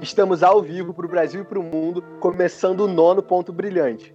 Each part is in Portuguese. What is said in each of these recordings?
Estamos ao vivo para o Brasil e para o mundo, começando o nono ponto brilhante.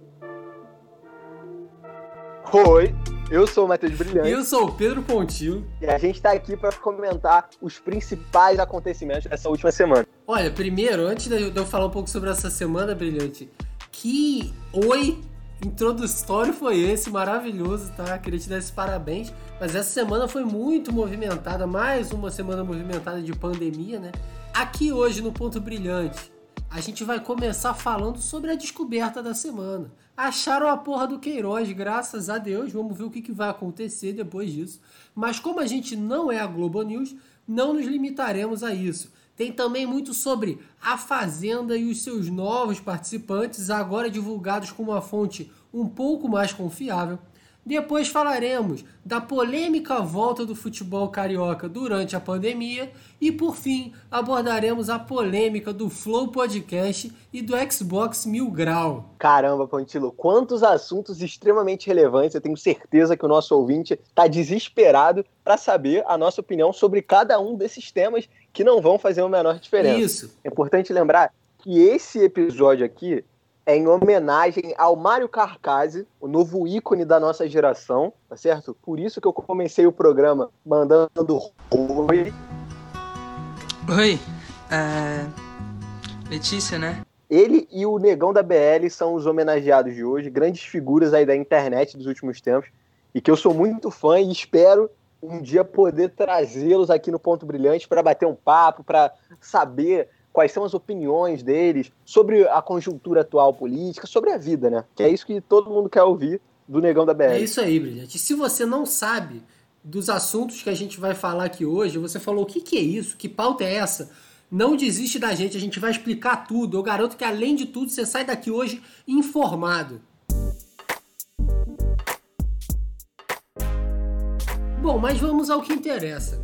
Oi, eu sou o Matheus Brilhante. Eu sou o Pedro Pontil. E a gente está aqui para comentar os principais acontecimentos dessa última semana. Olha, primeiro, antes de eu falar um pouco sobre essa semana brilhante, que oi introdutório foi esse, maravilhoso, tá? Queria te dar esses parabéns. Mas essa semana foi muito movimentada, mais uma semana movimentada de pandemia, né? Aqui hoje no Ponto Brilhante, a gente vai começar falando sobre a descoberta da semana. Acharam a porra do Queiroz, graças a Deus. Vamos ver o que, que vai acontecer depois disso. Mas como a gente não é a Globo News, não nos limitaremos a isso. Tem também muito sobre a Fazenda e os seus novos participantes, agora divulgados com uma fonte um pouco mais confiável. Depois falaremos da polêmica volta do futebol carioca durante a pandemia e por fim abordaremos a polêmica do Flow Podcast e do Xbox Mil Grau. Caramba, Pontilo, quantos assuntos extremamente relevantes. Eu tenho certeza que o nosso ouvinte está desesperado para saber a nossa opinião sobre cada um desses temas que não vão fazer a menor diferença. Isso. É importante lembrar que esse episódio aqui é em homenagem ao Mário Carcase, o novo ícone da nossa geração, tá certo? Por isso que eu comecei o programa mandando oi. Oi, é... Letícia, né? Ele e o Negão da BL são os homenageados de hoje, grandes figuras aí da internet dos últimos tempos, e que eu sou muito fã e espero um dia poder trazê-los aqui no Ponto Brilhante para bater um papo, para saber quais são as opiniões deles sobre a conjuntura atual política, sobre a vida, né? Que é isso que todo mundo quer ouvir do Negão da BR. É isso aí, Brilhante. Se você não sabe dos assuntos que a gente vai falar aqui hoje, você falou o que, que é isso, que pauta é essa? Não desiste da gente, a gente vai explicar tudo. Eu garanto que, além de tudo, você sai daqui hoje informado. Bom, mas vamos ao que interessa?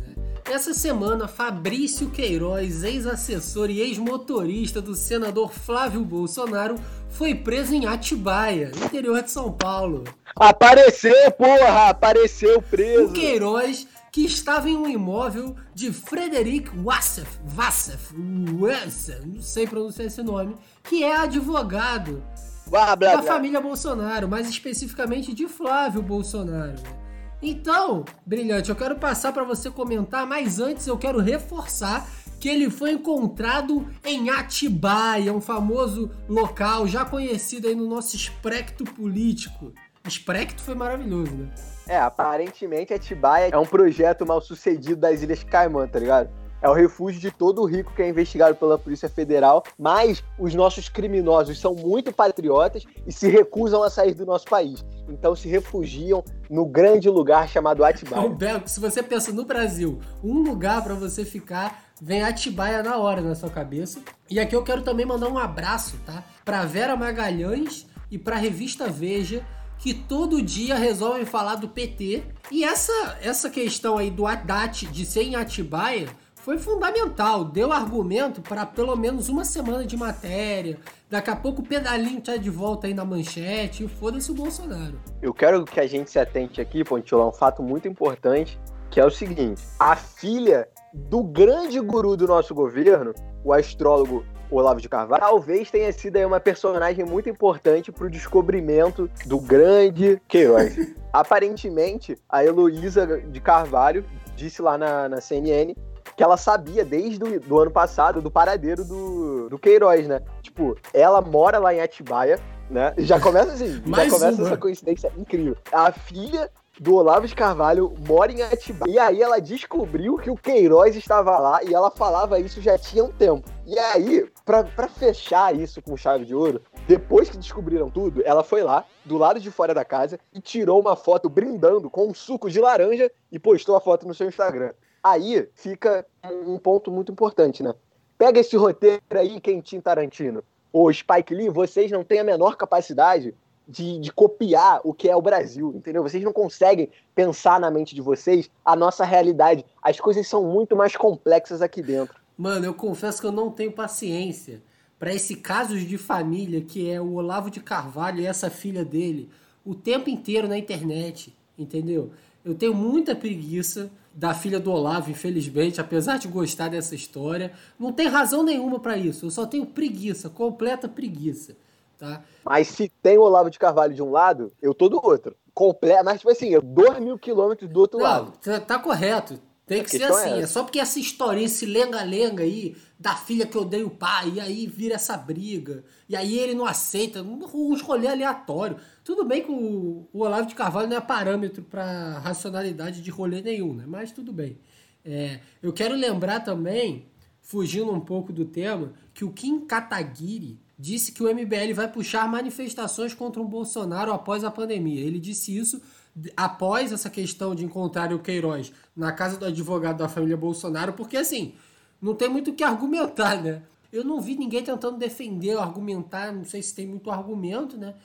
Essa semana, Fabrício Queiroz, ex-assessor e ex-motorista do senador Flávio Bolsonaro, foi preso em Atibaia, interior de São Paulo. Apareceu, porra! Apareceu preso! O Queiroz, que estava em um imóvel de Frederic Wassef, Wassef, Wassef, não sei pronunciar esse nome, que é advogado blá, blá, da família Bolsonaro, mais especificamente de Flávio Bolsonaro. Então, brilhante, eu quero passar para você comentar, mas antes eu quero reforçar que ele foi encontrado em Atibaia, um famoso local já conhecido aí no nosso espectro político. Espectro foi maravilhoso, né? É, aparentemente Atibaia é um projeto mal sucedido das Ilhas Caimã, tá ligado? É o refúgio de todo rico que é investigado pela Polícia Federal, mas os nossos criminosos são muito patriotas e se recusam a sair do nosso país. Então se refugiam no grande lugar chamado Atibaia. Belo, se você pensa no Brasil, um lugar para você ficar, vem Atibaia na hora na sua cabeça. E aqui eu quero também mandar um abraço, tá? Para Vera Magalhães e para a revista Veja, que todo dia resolvem falar do PT. E essa essa questão aí do Haddad de ser em Atibaia foi fundamental, deu argumento para pelo menos uma semana de matéria. Daqui a pouco o pedalinho tá de volta aí na manchete foda-se o Bolsonaro. Eu quero que a gente se atente aqui, Pontilão, um fato muito importante, que é o seguinte: a filha do grande guru do nosso governo, o astrólogo Olavo de Carvalho, talvez tenha sido aí uma personagem muito importante para o descobrimento do grande Queiroz. Aparentemente, a Heloísa de Carvalho disse lá na, na CNN que ela sabia desde o do ano passado do paradeiro do, do Queiroz, né? Tipo, ela mora lá em Atibaia, né? Já começa assim, já começa uma. essa coincidência incrível. A filha do Olavo de Carvalho mora em Atibaia. E aí ela descobriu que o Queiroz estava lá e ela falava isso já tinha um tempo. E aí, pra, pra fechar isso com chave de ouro, depois que descobriram tudo, ela foi lá, do lado de fora da casa, e tirou uma foto brindando com um suco de laranja e postou a foto no seu Instagram. Aí fica um ponto muito importante, né? Pega esse roteiro aí, Quentin Tarantino. Ô, Spike Lee, vocês não têm a menor capacidade de, de, copiar o que é o Brasil, entendeu? Vocês não conseguem pensar na mente de vocês a nossa realidade. As coisas são muito mais complexas aqui dentro. Mano, eu confesso que eu não tenho paciência para esse caso de família que é o Olavo de Carvalho e essa filha dele o tempo inteiro na internet, entendeu? Eu tenho muita preguiça da filha do Olavo, infelizmente, apesar de gostar dessa história. Não tem razão nenhuma para isso. Eu só tenho preguiça, completa preguiça. Tá? Mas se tem o Olavo de Carvalho de um lado, eu tô do outro. Completo, mas tipo assim, eu 2 mil quilômetros do outro Não, lado. Tá, tá correto. Tem que ser é assim. É, essa. só porque essa história, esse lenga-lenga aí, da filha que odeia o pai, e aí vira essa briga, e aí ele não aceita, um rolê aleatório. Tudo bem que o, o Olavo de Carvalho não é parâmetro para racionalidade de rolê nenhum, né? Mas tudo bem. É, eu quero lembrar também, fugindo um pouco do tema, que o Kim Kataguiri disse que o MBL vai puxar manifestações contra o Bolsonaro após a pandemia. Ele disse isso após essa questão de encontrar o Queiroz na casa do advogado da família Bolsonaro, porque assim, não tem muito o que argumentar, né? Eu não vi ninguém tentando defender, argumentar, não sei se tem muito argumento, né?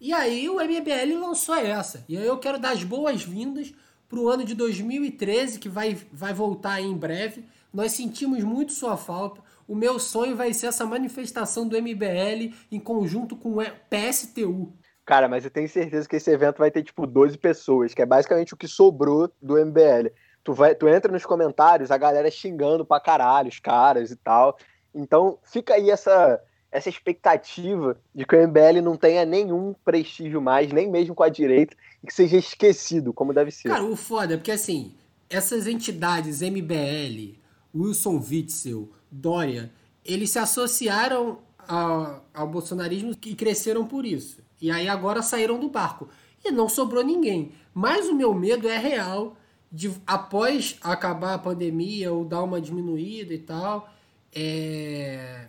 E aí o MBL lançou essa. E aí eu quero dar as boas-vindas para o ano de 2013, que vai, vai voltar aí em breve. Nós sentimos muito sua falta. O meu sonho vai ser essa manifestação do MBL em conjunto com o PSTU. Cara, mas eu tenho certeza que esse evento vai ter, tipo, 12 pessoas, que é basicamente o que sobrou do MBL. Tu, vai, tu entra nos comentários, a galera xingando pra caralho os caras e tal. Então, fica aí essa, essa expectativa de que o MBL não tenha nenhum prestígio mais, nem mesmo com a direita, e que seja esquecido, como deve ser. Cara, o foda é porque, assim, essas entidades MBL, Wilson Witzel, Dória, eles se associaram ao, ao bolsonarismo e cresceram por isso. E aí agora saíram do barco. E não sobrou ninguém. Mas o meu medo é real de após acabar a pandemia ou dar uma diminuída e tal, é...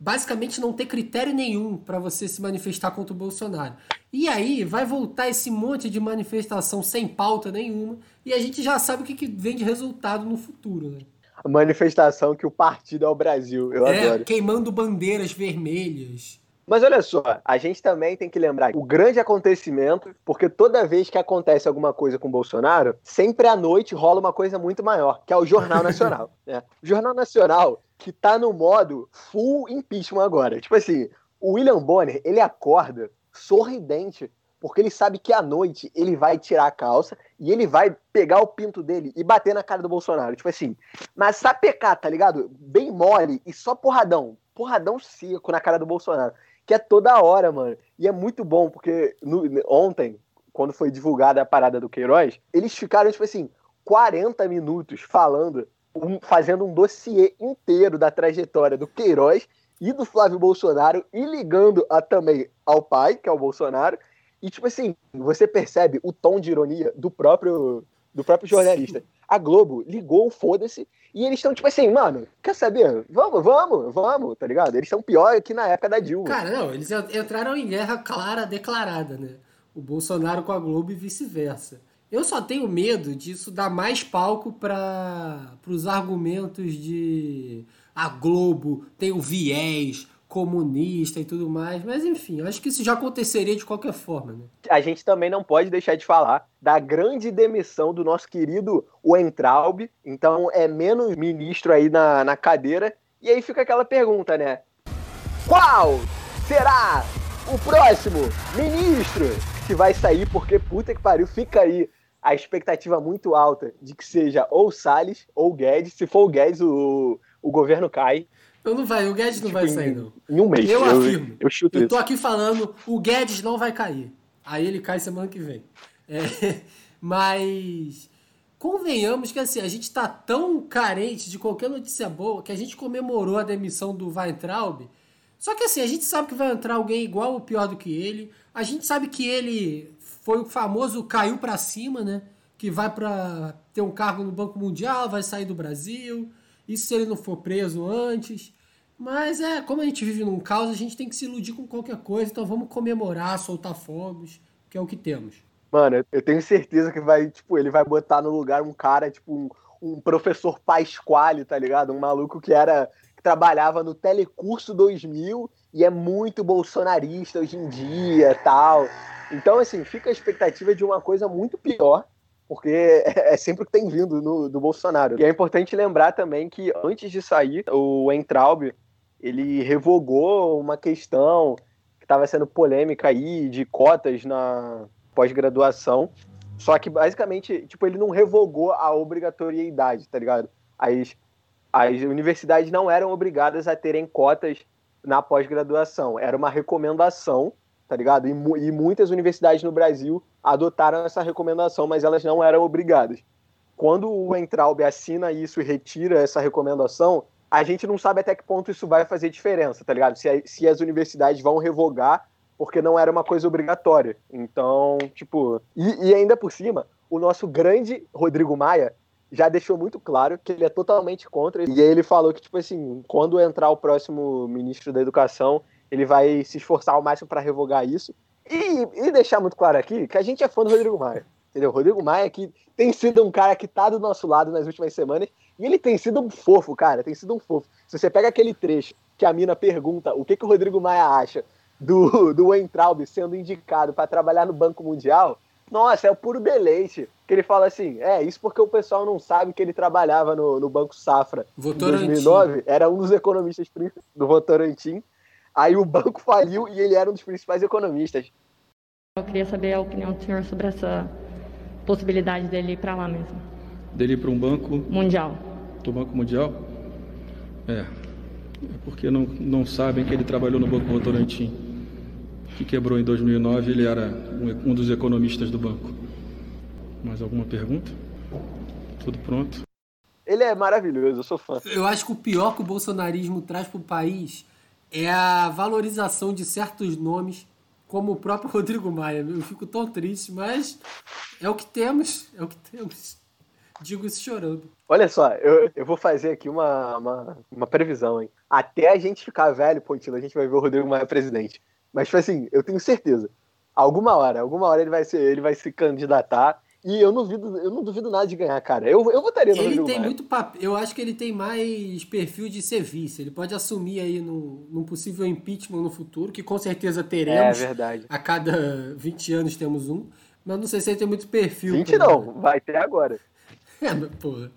basicamente não ter critério nenhum para você se manifestar contra o Bolsonaro. E aí vai voltar esse monte de manifestação sem pauta nenhuma e a gente já sabe o que, que vem de resultado no futuro, né? A manifestação que o partido é o Brasil. Eu é, adoro. queimando bandeiras vermelhas. Mas olha só, a gente também tem que lembrar o grande acontecimento, porque toda vez que acontece alguma coisa com o Bolsonaro, sempre à noite rola uma coisa muito maior, que é o Jornal Nacional. né? O Jornal Nacional, que tá no modo full impeachment agora. Tipo assim, o William Bonner, ele acorda sorridente, porque ele sabe que à noite ele vai tirar a calça e ele vai pegar o pinto dele e bater na cara do Bolsonaro. Tipo assim, mas sapecar, tá ligado? Bem mole e só porradão. Porradão seco na cara do Bolsonaro que é toda hora, mano. E é muito bom, porque no, ontem, quando foi divulgada a parada do Queiroz, eles ficaram, tipo assim, 40 minutos falando, um, fazendo um dossiê inteiro da trajetória do Queiroz e do Flávio Bolsonaro e ligando a, também ao pai, que é o Bolsonaro. E, tipo assim, você percebe o tom de ironia do próprio, do próprio jornalista. A Globo ligou o foda-se e eles estão, tipo assim, mano, quer saber? Vamos, vamos, vamos, tá ligado? Eles estão pior que na época da Dilma. Cara, não, eles entraram em guerra clara, declarada, né? O Bolsonaro com a Globo e vice-versa. Eu só tenho medo disso dar mais palco para os argumentos de a Globo tem o viés comunista e tudo mais, mas enfim, acho que isso já aconteceria de qualquer forma, né? A gente também não pode deixar de falar da grande demissão do nosso querido Weintraub, então é menos ministro aí na, na cadeira, e aí fica aquela pergunta, né? Qual será o próximo ministro que vai sair? Porque puta que pariu, fica aí a expectativa muito alta de que seja ou Salles ou Guedes. Se for o Guedes, o, o governo cai. Não, não vai, o Guedes não Tipo, vai sair, não. Em um mês. Eu afirmo. Eu chuto Eu tô aqui falando, o Guedes não vai cair. Aí ele cai semana que vem. É, mas convenhamos que assim, a gente tá tão carente de qualquer notícia boa que a gente comemorou a demissão do Weintraub. Só que assim, a gente sabe que vai entrar alguém igual ou pior do que ele. A gente sabe que ele foi o famoso caiu pra cima, né? Que vai pra ter um cargo no Banco Mundial, vai sair do Brasil. Isso se ele não for preso antes. Mas é, como a gente vive num caos, a gente tem que se iludir com qualquer coisa. Então vamos comemorar, soltar fogos, que é o que temos. Mano, eu tenho certeza que vai, tipo, ele vai botar no lugar um cara, tipo, um, um professor Pasquale, tá ligado? Um maluco que era. que trabalhava no Telecurso 2000 e é muito bolsonarista hoje em dia tal. Então, assim, fica a expectativa de uma coisa muito pior, porque é sempre o que tem vindo no, do Bolsonaro. E é importante lembrar também que antes de sair, o Entraub, ele revogou uma questão que estava sendo polêmica aí de cotas na pós-graduação Só que, basicamente, tipo, ele não revogou a obrigatoriedade, tá ligado? As, as universidades não eram obrigadas a terem cotas na pós-graduação. Era uma recomendação, tá ligado? E, e muitas universidades no Brasil adotaram essa recomendação, mas elas não eram obrigadas. Quando o Entraub assina isso e retira essa recomendação, a gente não sabe até que ponto isso vai fazer diferença, tá ligado? Se, se as universidades vão revogar porque não era uma coisa obrigatória. Então, tipo. E, e, ainda por cima, o nosso grande Rodrigo Maia já deixou muito claro que ele é totalmente contra. E ele falou que, tipo assim, quando entrar o próximo ministro da Educação, ele vai se esforçar ao máximo para revogar isso. E, e, deixar muito claro aqui que a gente é fã do Rodrigo Maia. Entendeu? Rodrigo Maia que tem sido um cara que tá do nosso lado nas últimas semanas. E ele tem sido um fofo, cara. Tem sido um fofo. Se você pega aquele trecho que a mina pergunta o que, que o Rodrigo Maia acha do, do Weintraub sendo indicado para trabalhar no Banco Mundial, nossa, é o puro deleite. Que ele fala assim: é, isso porque o pessoal não sabe que ele trabalhava no, no Banco Safra Votorantim. em 2009, era um dos economistas do Votorantim. Aí o banco faliu e ele era um dos principais economistas. Eu queria saber a opinião do senhor sobre essa possibilidade dele ir para lá mesmo. Dele ir para um banco mundial. Do Banco Mundial? É. É porque não, não sabem que ele trabalhou no Banco Votorantim que quebrou em 2009, ele era um, um dos economistas do banco. Mais alguma pergunta? Tudo pronto. Ele é maravilhoso, eu sou fã. Eu acho que o pior que o bolsonarismo traz para o país é a valorização de certos nomes, como o próprio Rodrigo Maia. Eu fico tão triste, mas é o que temos, é o que temos. Digo isso chorando. Olha só, eu, eu vou fazer aqui uma, uma, uma previsão, hein? Até a gente ficar velho, Pontilo, a gente vai ver o Rodrigo Maia presidente. Mas, tipo assim, eu tenho certeza. Alguma hora, alguma hora ele vai, ser, ele vai se candidatar. E eu não duvido, eu não duvido nada de ganhar, cara. Eu, eu votaria no Ele Rodrigo tem Maia. muito papel. Eu acho que ele tem mais perfil de ser vice. Ele pode assumir aí no, num possível impeachment no futuro, que com certeza teremos. É verdade. A cada 20 anos temos um. Mas não sei se ele tem muito perfil. 20 pra... não, vai ter agora. É, mas, porra.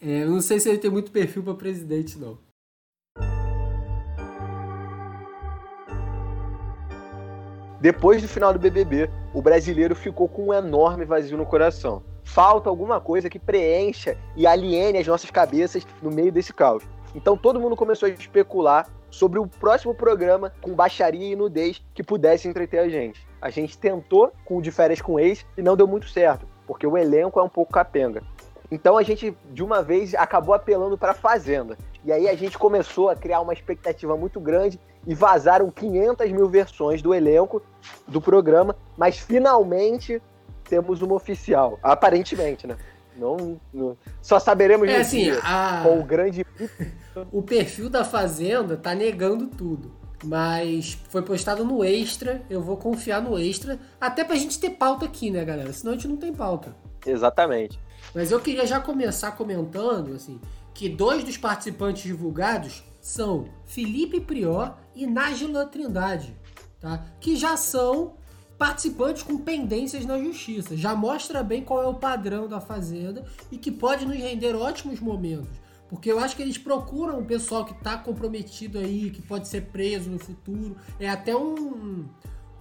É, não sei se ele tem muito perfil para presidente, não. Depois do final do BBB, o brasileiro ficou com um enorme vazio no coração. Falta alguma coisa que preencha e aliene as nossas cabeças no meio desse caos. Então todo mundo começou a especular sobre o próximo programa com baixaria e nudez que pudesse entreter a gente. A gente tentou com o de férias com ex e não deu muito certo, porque o elenco é um pouco capenga. Então a gente, de uma vez, acabou apelando para Fazenda. E aí a gente começou a criar uma expectativa muito grande e vazaram 500 mil versões do elenco do programa, mas finalmente temos uma oficial. Aparentemente, né? Não, não só saberemos é, assim, dia, a... com o grande. o perfil da Fazenda tá negando tudo. Mas foi postado no Extra, eu vou confiar no Extra, até pra gente ter pauta aqui, né, galera? Senão a gente não tem pauta. Exatamente. Mas eu queria já começar comentando, assim, que dois dos participantes divulgados são Felipe Prior e Nájila Trindade, tá? Que já são participantes com pendências na justiça. Já mostra bem qual é o padrão da Fazenda e que pode nos render ótimos momentos. Porque eu acho que eles procuram um pessoal que está comprometido aí, que pode ser preso no futuro. É até um,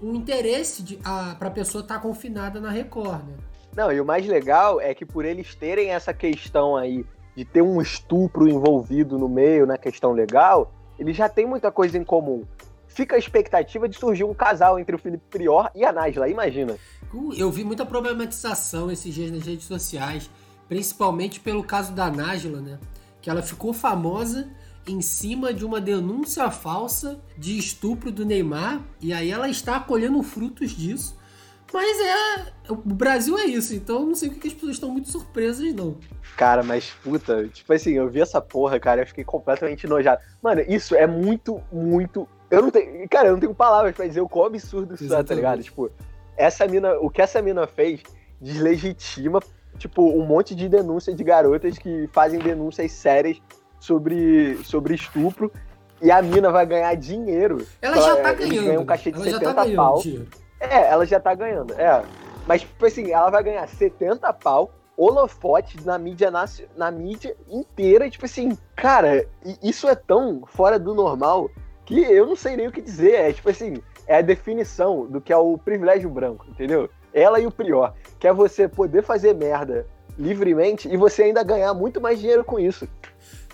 um interesse para a pessoa estar tá confinada na Record, né? Não, e o mais legal é que por eles terem essa questão aí de ter um estupro envolvido no meio, na questão legal, eles já têm muita coisa em comum. Fica a expectativa de surgir um casal entre o Felipe Prior e a Nájila, imagina. Uh, eu vi muita problematização esses dias nas redes sociais, principalmente pelo caso da Nájila, né? Que ela ficou famosa em cima de uma denúncia falsa de estupro do Neymar, e aí ela está colhendo frutos disso. Mas é. O Brasil é isso, então não sei o que as pessoas estão muito surpresas, não. Cara, mas puta, tipo assim, eu vi essa porra, cara, eu fiquei completamente enojado. Mano, isso é muito, muito. Eu não tenho. Cara, eu não tenho palavras pra dizer o quão absurdo isso é, tá ligado? Tipo, essa mina. O que essa mina fez deslegitima, tipo, um monte de denúncias de garotas que fazem denúncias sérias sobre, sobre estupro. E a mina vai ganhar dinheiro. Ela já tá ganhando. Ganha um cachê de ela 70 tá pau. Dinheiro. É, ela já tá ganhando, é. Mas, tipo assim, ela vai ganhar 70 pau, holofote na mídia, na, na mídia inteira. Tipo assim, cara, isso é tão fora do normal que eu não sei nem o que dizer. É, tipo assim, é a definição do que é o privilégio branco, entendeu? Ela e o Prior. Que é você poder fazer merda livremente e você ainda ganhar muito mais dinheiro com isso.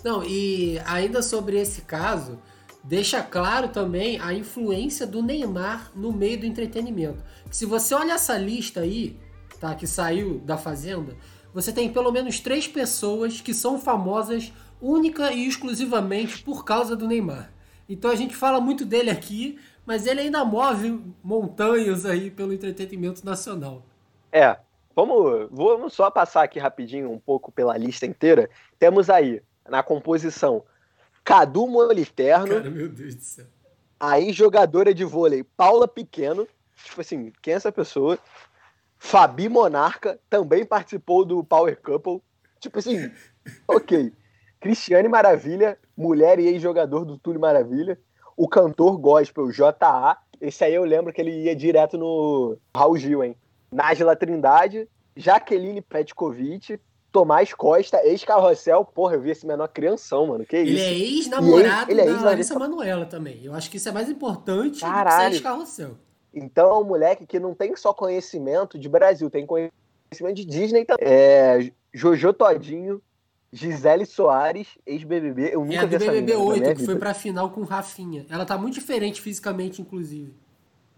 Não, e ainda sobre esse caso, deixa claro também a influência do Neymar no meio do entretenimento. Se você olha essa lista aí, tá, que saiu da Fazenda, você tem pelo menos três pessoas que são famosas única e exclusivamente por causa do Neymar. Então a gente fala muito dele aqui, mas ele ainda move montanhas aí pelo entretenimento nacional. É, vamos, vamos só passar aqui rapidinho um pouco pela lista inteira. Temos aí, na composição, Cadu Moliterno. Cara, meu Deus do céu. Aí, jogadora de vôlei, Paula Pequeno. Tipo assim, quem é essa pessoa? Fabi Monarca também participou do Power Couple. Tipo assim, ok. Cristiane Maravilha, mulher e ex-jogador do Túlio Maravilha o cantor gospel J.A. Esse aí eu lembro que ele ia direto no Raul Gil, hein? Nájila Trindade, Jaqueline Petkovic, Tomás Costa, ex-carrossel. Porra, eu vi esse menor crianção, mano. Que ele isso? é ex-namorado ele é ex, da Larissa Manoela também. Eu acho que isso é mais importante Caralho. do que ser ex-carrossel. Então é um moleque que não tem só conhecimento de Brasil, tem conhecimento de Disney também. É, Jojo Todinho, Gisele Soares, ex-BBB. Eu nunca é vi essa BBB 8, que foi pra final com Rafinha. Ela tá muito diferente fisicamente, inclusive.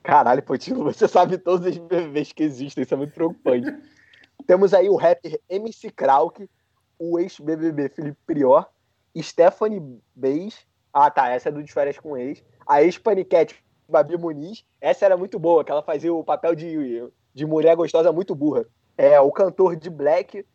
Caralho, Potilo, você sabe todos os BBBs que existem, isso é muito preocupante. Temos aí o rapper MC Krauk, o ex-BBB Felipe Prior, Stephanie Beis. Ah, tá, essa é do de férias com ex. A ex-paniquete Babi Muniz. Essa era muito boa, que ela fazia o papel de, de mulher gostosa muito burra. É, o cantor de Black,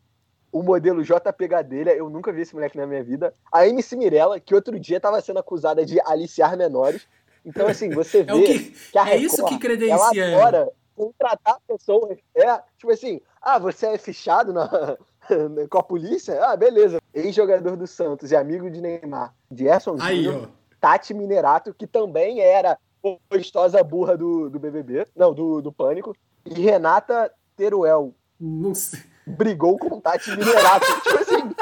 o modelo JP Gadelha, eu nunca vi esse moleque na minha vida. A MC Mirella, que outro dia estava sendo acusada de aliciar menores. Então, assim, você é vê é que, que, a Record, é isso que credencia. ela adora contratar pessoas. É, tipo assim, ah, você é fichado na, com a polícia? Ah, beleza. Ex-jogador do Santos e amigo de Neymar, Gerson Aí, Júnior, Tati Minerato, que também era gostosa burra do, do BBB, não, do, do Pânico, e Renata Teruel. Não sei brigou com Tati Minerato. tipo assim,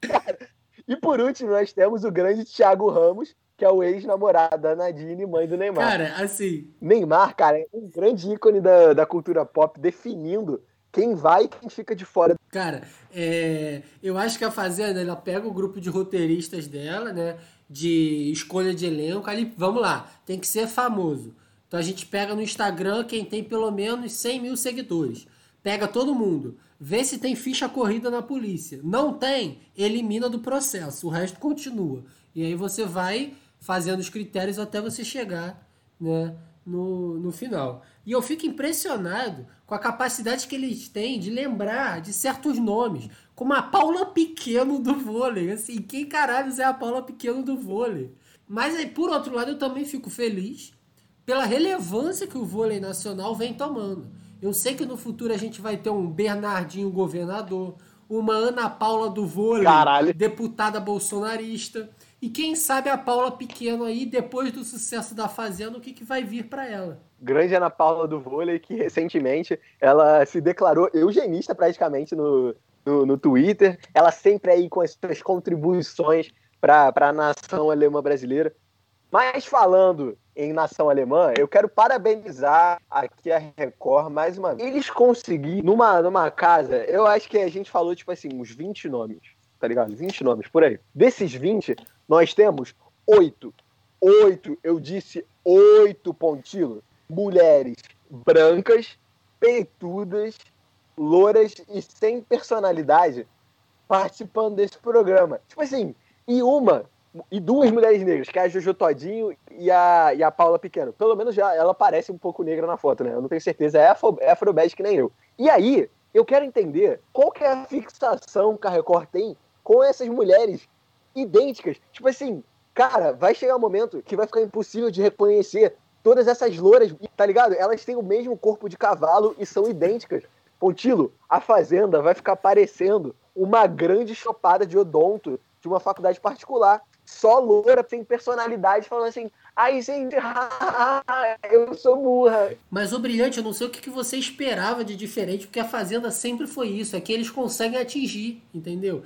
cara. E por último, nós temos o grande Thiago Ramos, que é o ex-namorado da Nadine, mãe do Neymar. Cara, assim. Neymar, cara, é um grande ícone da, da cultura pop, definindo quem vai e quem fica de fora. Cara, é, eu acho que a Fazenda, ela pega o grupo de roteiristas dela, né? De escolha de elenco. Ali, vamos lá, tem que ser famoso. Então a gente pega no Instagram quem tem pelo menos 100 mil seguidores. Pega todo mundo vê se tem ficha corrida na polícia. Não tem, elimina do processo, o resto continua. E aí você vai fazendo os critérios até você chegar né, no, no final. E eu fico impressionado com a capacidade que eles têm de lembrar de certos nomes, como a Paula Pequeno do vôlei. Assim, quem caralho é a Paula Pequeno do vôlei? Mas aí, por outro lado, eu também fico feliz pela relevância que o vôlei nacional vem tomando. Eu sei que no futuro a gente vai ter um Bernardinho governador, uma Ana Paula do vôlei, Caralho. deputada bolsonarista. E quem sabe a Paula Pequeno aí, depois do sucesso da Fazenda, o que, que vai vir para ela? Grande Ana Paula do vôlei, que recentemente ela se declarou eugenista praticamente no, no, no Twitter. Ela sempre aí com as suas contribuições para a nação alemã brasileira. Mas falando em nação alemã, eu quero parabenizar aqui a Record mais uma vez. Eles conseguiram, numa, numa casa, eu acho que a gente falou, tipo assim, uns 20 nomes, tá ligado? 20 nomes, por aí. Desses 20, nós temos oito. Oito, eu disse oito pontilos. Mulheres brancas, peitudas, louras e sem personalidade participando desse programa. Tipo assim, e uma e duas mulheres negras, que é a Jojo Todinho e a, e a Paula Pequeno. Pelo menos já ela parece um pouco negra na foto, né? Eu não tenho certeza, é, afro, é que nem eu. E aí, eu quero entender qual que é a fixação que a Record tem com essas mulheres idênticas. Tipo assim, cara, vai chegar um momento que vai ficar impossível de reconhecer todas essas louras, tá ligado? Elas têm o mesmo corpo de cavalo e são idênticas. Pontilo, a Fazenda vai ficar parecendo uma grande chopada de odonto de uma faculdade particular só loura, sem personalidade, falando assim, ai gente, eu sou burra. Mas o brilhante, eu não sei o que você esperava de diferente, porque a Fazenda sempre foi isso, é que eles conseguem atingir, entendeu?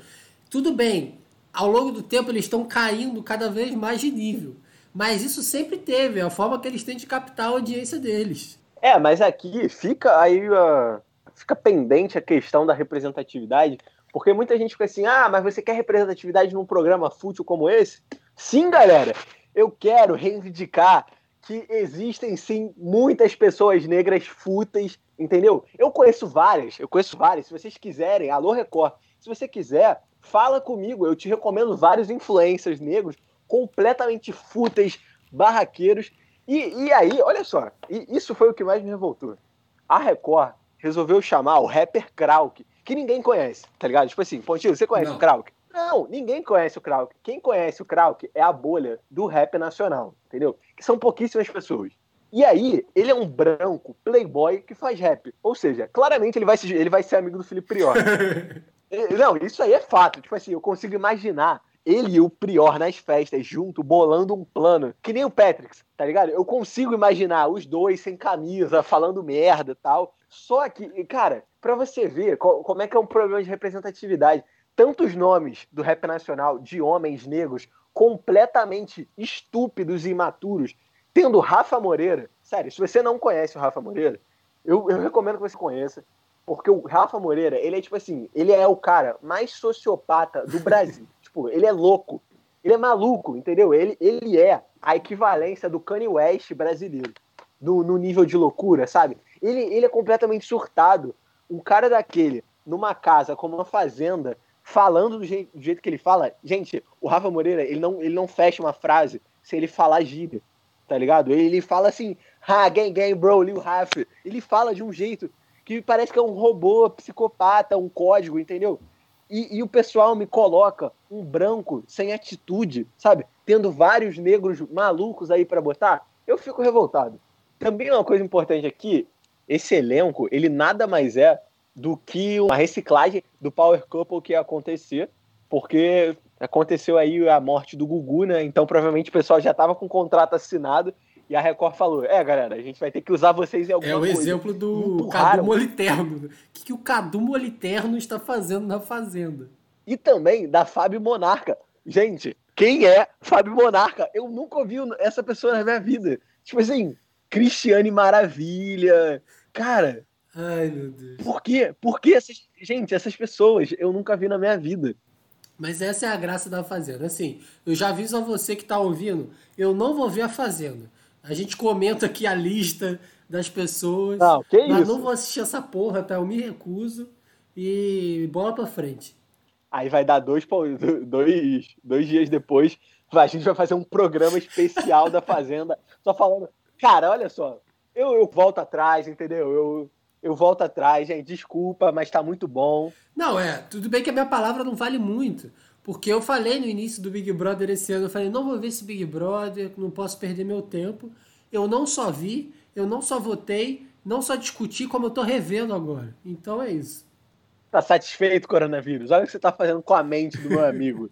Tudo bem, ao longo do tempo eles estão caindo cada vez mais de nível. Mas isso sempre teve, é a forma que eles têm de captar a audiência deles. É, mas aqui fica aí uh, fica pendente a questão da representatividade, porque muita gente fica assim: ah, mas você quer representatividade num programa fútil como esse? Sim, galera, eu quero reivindicar que existem sim muitas pessoas negras fúteis, entendeu? Eu conheço várias, eu conheço várias. Se vocês quiserem, alô Record, se você quiser, fala comigo. Eu te recomendo vários influencers negros completamente fúteis, barraqueiros e, e aí, olha só, isso foi o que mais me revoltou. A Record resolveu chamar o rapper Krauk, que ninguém conhece, tá ligado? Tipo assim, Pontinho, você conhece Não. o Krauk? Não, ninguém conhece o Krauk. Quem conhece o Krauk é a bolha do rap nacional, entendeu? Que são pouquíssimas pessoas. E aí, ele é um branco playboy que faz rap. Ou seja, claramente ele vai, ser, ele vai ser amigo do Felipe Prior. Não, isso aí é fato. Tipo assim, eu consigo imaginar ele e o Prior nas festas, junto, bolando um plano. Que nem o Patrick, tá ligado? Eu consigo imaginar os dois sem camisa, falando merda e tal. Só que, cara, pra você ver como é que é um problema de representatividade. Tantos nomes do rap nacional de homens negros completamente estúpidos e imaturos, tendo Rafa Moreira. Sério, se você não conhece o Rafa Moreira, eu, eu recomendo que você conheça. Porque o Rafa Moreira, ele é tipo assim, ele é o cara mais sociopata do Brasil. tipo, ele é louco. Ele é maluco, entendeu? Ele, ele é a equivalência do Kanye West brasileiro. No, no nível de loucura, sabe? Ele, ele é completamente surtado. Um cara daquele, numa casa como uma fazenda, falando do jeito, do jeito que ele fala. Gente, o Rafa Moreira, ele não, ele não fecha uma frase se ele falar gíria, tá ligado? Ele, ele fala assim, ha, gang, gang, bro, Lil Rafa. Ele fala de um jeito que parece que é um robô, psicopata, um código, entendeu? E, e, o pessoal me coloca um branco sem atitude, sabe? Tendo vários negros malucos aí para botar, eu fico revoltado. Também uma coisa importante aqui, esse elenco, ele nada mais é do que uma reciclagem do Power Couple que ia acontecer, porque aconteceu aí a morte do Gugu, né? Então provavelmente o pessoal já estava com o contrato assinado e a Record falou: é, galera, a gente vai ter que usar vocês em alguma coisa. É o exemplo do Cadu Moliterno. O que, que o Cadu Moliterno está fazendo na Fazenda? E também da Fábio Monarca. Gente, quem é Fábio Monarca? Eu nunca ouvi essa pessoa na minha vida. Tipo assim, Cristiane Maravilha. Cara. Ai, meu Deus. Por quê? Por que essas. Gente, essas pessoas eu nunca vi na minha vida. Mas essa é a graça da Fazenda. Assim, eu já aviso a você que está ouvindo, eu não vou ver a Fazenda. A gente comenta aqui a lista das pessoas. Não, que mas isso? não vou assistir essa porra, tá? Eu me recuso. E bola pra frente. Aí vai dar dois, dois, dois dias depois, a gente vai fazer um programa especial da Fazenda, só falando. Cara, olha só, eu, eu volto atrás, entendeu? Eu, eu volto atrás, gente. Desculpa, mas tá muito bom. Não, é, tudo bem que a minha palavra não vale muito. Porque eu falei no início do Big Brother esse ano, eu falei, não vou ver esse Big Brother, não posso perder meu tempo. Eu não só vi, eu não só votei, não só discuti, como eu tô revendo agora. Então é isso. Tá satisfeito, coronavírus? Olha o que você tá fazendo com a mente do meu amigo.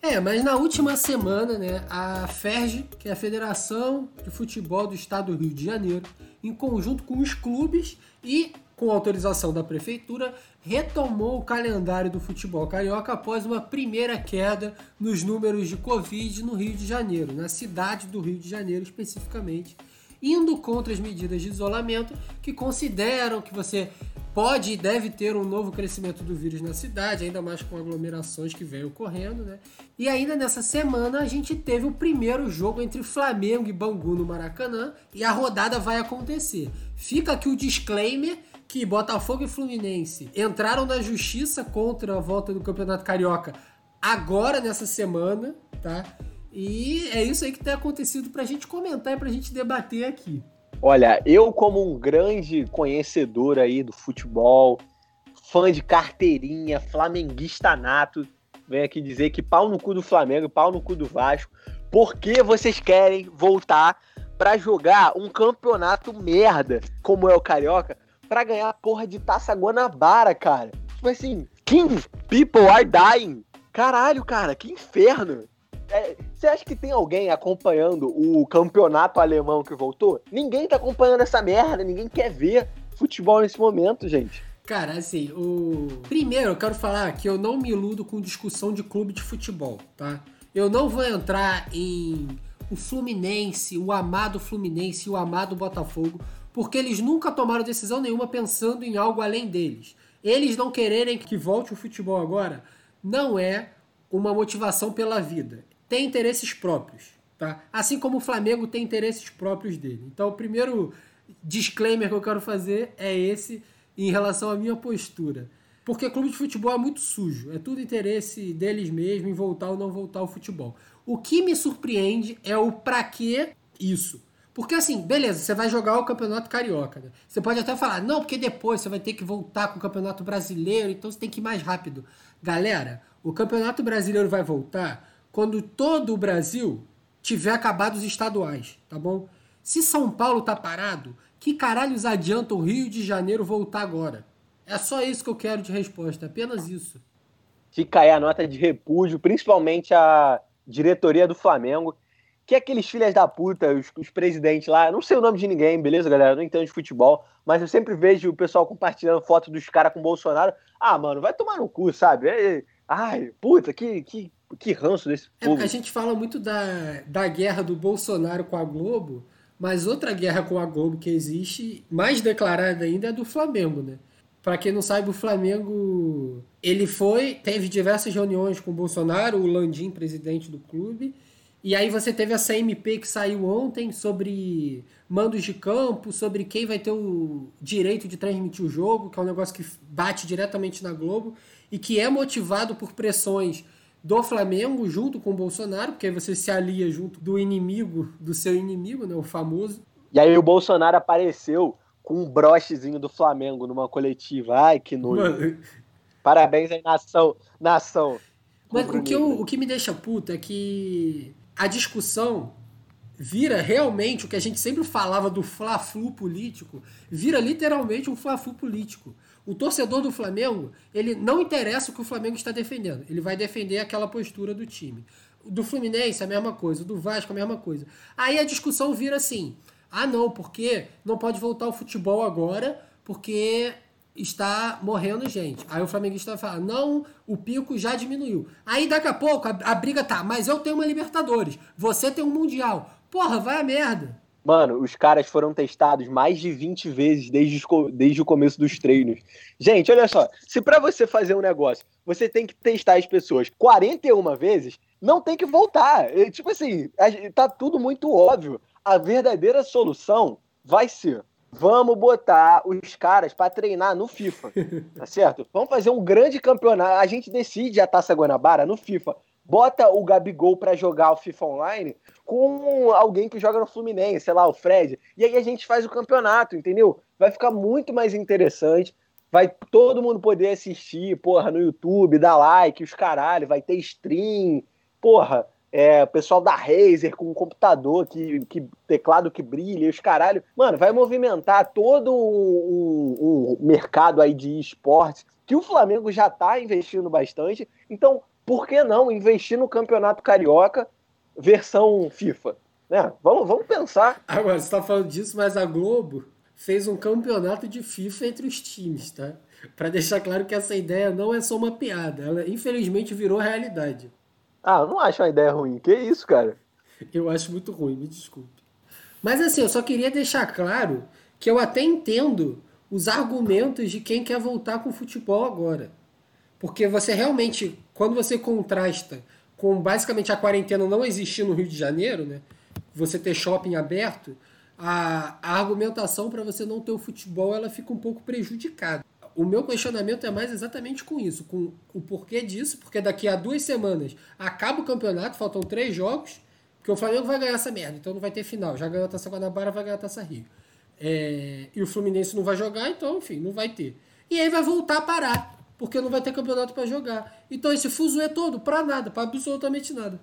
É, mas na última semana, né, a FERJ, que é a Federação de Futebol do Estado do Rio de Janeiro, em conjunto com os clubes e com autorização da prefeitura, retomou o calendário do futebol carioca após uma primeira queda nos números de Covid no Rio de Janeiro, na cidade do Rio de Janeiro especificamente, indo contra as medidas de isolamento que consideram que você pode e deve ter um novo crescimento do vírus na cidade, ainda mais com aglomerações que vem ocorrendo, né? E ainda nessa semana a gente teve o primeiro jogo entre Flamengo e Bangu no Maracanã e a rodada vai acontecer. Fica aqui o disclaimer que Botafogo e Fluminense entraram na justiça contra a volta do Campeonato Carioca agora nessa semana, tá? E é isso aí que tem acontecido pra gente comentar e pra gente debater aqui. Olha, eu como um grande conhecedor aí do futebol, fã de carteirinha, flamenguista nato, venho aqui dizer que pau no cu do Flamengo, pau no cu do Vasco, porque vocês querem voltar para jogar um campeonato merda, como é o Carioca, para ganhar a porra de Taça Guanabara, cara. Tipo assim, King, people are dying. Caralho, cara, que inferno. É, você acha que tem alguém acompanhando o campeonato alemão que voltou? Ninguém tá acompanhando essa merda, ninguém quer ver futebol nesse momento, gente. Cara, assim, o. Primeiro, eu quero falar que eu não me iludo com discussão de clube de futebol, tá? Eu não vou entrar em o Fluminense, o amado Fluminense e o amado Botafogo, porque eles nunca tomaram decisão nenhuma pensando em algo além deles. Eles não quererem que volte o futebol agora não é uma motivação pela vida. Tem interesses próprios, tá? Assim como o Flamengo tem interesses próprios dele. Então, o primeiro disclaimer que eu quero fazer é esse em relação à minha postura. Porque clube de futebol é muito sujo. É tudo interesse deles mesmos em voltar ou não voltar ao futebol. O que me surpreende é o pra que isso. Porque assim, beleza, você vai jogar o Campeonato Carioca. Né? Você pode até falar, não, porque depois você vai ter que voltar com o Campeonato Brasileiro, então você tem que ir mais rápido. Galera, o Campeonato Brasileiro vai voltar quando todo o Brasil tiver acabado os estaduais, tá bom? Se São Paulo tá parado, que caralhos adianta o Rio de Janeiro voltar agora? É só isso que eu quero de resposta, apenas isso. Fica aí a nota de repúdio, principalmente a diretoria do Flamengo, que é aqueles filhas da puta, os, os, presidentes lá, não sei o nome de ninguém, beleza, galera? Não entendo de futebol, mas eu sempre vejo o pessoal compartilhando foto dos caras com Bolsonaro. Ah, mano, vai tomar no cu, sabe? É, ai, puta, que, que, que ranço desse povo. É porque a gente fala muito da, da guerra do Bolsonaro com a Globo, mas outra guerra com a Globo que existe, mais declarada ainda, é do Flamengo, né? Para quem não sabe, o Flamengo ele foi, teve diversas reuniões com o Bolsonaro, o Landim, presidente do clube, e aí você teve essa MP que saiu ontem sobre mandos de campo, sobre quem vai ter o direito de transmitir o jogo, que é um negócio que bate diretamente na Globo e que é motivado por pressões do Flamengo junto com o Bolsonaro, porque aí você se alia junto do inimigo, do seu inimigo, né, o famoso. E aí o Bolsonaro apareceu com um brochezinho do Flamengo numa coletiva. Ai, que nojo. Parabéns aí, nação. Nação. Mas o que, eu, o que me deixa puta é que a discussão vira realmente o que a gente sempre falava do fla-flu político, vira literalmente um fla-flu político. O torcedor do Flamengo, ele não interessa o que o Flamengo está defendendo, ele vai defender aquela postura do time. Do Fluminense, a mesma coisa, do Vasco, a mesma coisa. Aí a discussão vira assim: ah, não, porque não pode voltar ao futebol agora, porque está morrendo gente. Aí o flamenguista fala: não, o pico já diminuiu. Aí daqui a pouco a, a, briga tá, mas eu tenho uma Libertadores, você tem um Mundial. Porra, vai a merda. Mano, os caras foram testados mais de 20 vezes desde, desde o começo dos treinos. Gente, olha só, se para você fazer um negócio, você tem que testar as pessoas 41 vezes, não tem que voltar. É, tipo assim, tá tudo muito óbvio a verdadeira solução vai ser vamos botar os caras para treinar no FIFA, tá certo? Vamos fazer um grande campeonato. A gente decide a Taça Guanabara no FIFA. Bota o Gabigol para jogar o FIFA Online com alguém que joga no Fluminense, sei lá, o Fred. E aí a gente faz o campeonato, entendeu? Vai ficar muito mais interessante. Vai todo mundo poder assistir, porra, no YouTube, dar like, os caralho, vai ter stream, porra é, o pessoal da Razer com um computador, que, que teclado que brilha, os caralho. Mano, vai movimentar todo um, um, um mercado aí de esportes que o Flamengo já tá investindo bastante. Então, por que não investir no Campeonato Carioca versão FIFA? Né? Vamos, vamos pensar. Agora, você tá falando disso, mas a Globo fez um campeonato de FIFA entre os times, tá? Para deixar claro que essa ideia não é só uma piada, ela infelizmente virou realidade. Ah, eu não acho uma ideia ruim. Que isso, cara? Eu acho muito ruim, me desculpe. Mas assim, eu só queria deixar claro que eu até entendo os argumentos de quem quer voltar com o futebol agora. Porque você realmente, quando você contrasta com basicamente a quarentena não existir no Rio de Janeiro, né? Você ter shopping aberto, a, a argumentação para você não ter o futebol ela fica um pouco prejudicada o meu questionamento é mais exatamente com isso, com o porquê disso, porque daqui a duas semanas acaba o campeonato, faltam três jogos, porque o Flamengo vai ganhar essa merda, então não vai ter final. Já ganhou a Taça Guanabara, vai ganhar a Taça Rio. É, e o Fluminense não vai jogar, então, enfim, não vai ter. E aí vai voltar a parar, porque não vai ter campeonato para jogar. Então esse fuso é todo para nada, para absolutamente nada.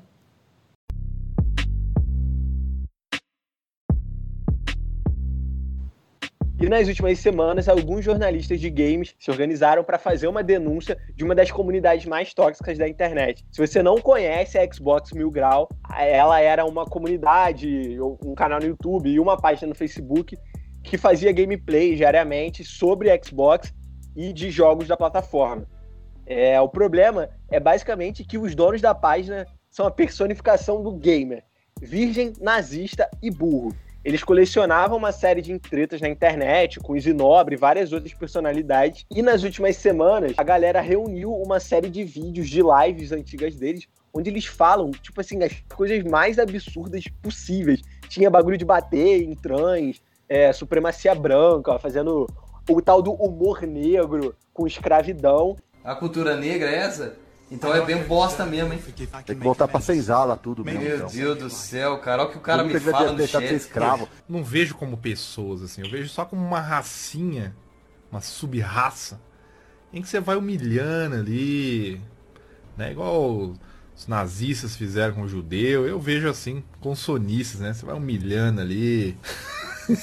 E nas últimas semanas, alguns jornalistas de games se organizaram para fazer uma denúncia de uma das comunidades mais tóxicas da internet. Se você não conhece a Xbox Mil Grau, ela era uma comunidade, um canal no YouTube e uma página no Facebook que fazia gameplay diariamente sobre Xbox e de jogos da plataforma. É, o problema é basicamente que os donos da página são a personificação do gamer. virgem, nazista e burro. Eles colecionavam uma série de tretas na internet com Zinobre e várias outras personalidades. E nas últimas semanas, a galera reuniu uma série de vídeos de lives antigas deles, onde eles falam, tipo assim, as coisas mais absurdas possíveis. Tinha bagulho de bater em trans, é, supremacia branca, fazendo o tal do humor negro com escravidão. A cultura negra é essa? Então é bem bosta mesmo, hein? Tem que voltar pra senzala tudo Meu mesmo. então. Deus do céu, cara. Olha o que o cara Nunca me fala no de ser chat. escravo. Não vejo como pessoas, assim. Eu vejo só como uma racinha, uma sub-raça, em que você vai humilhando ali, né? Igual os nazistas fizeram com o judeu. Eu vejo assim, com os sonistas, né? Você vai humilhando ali.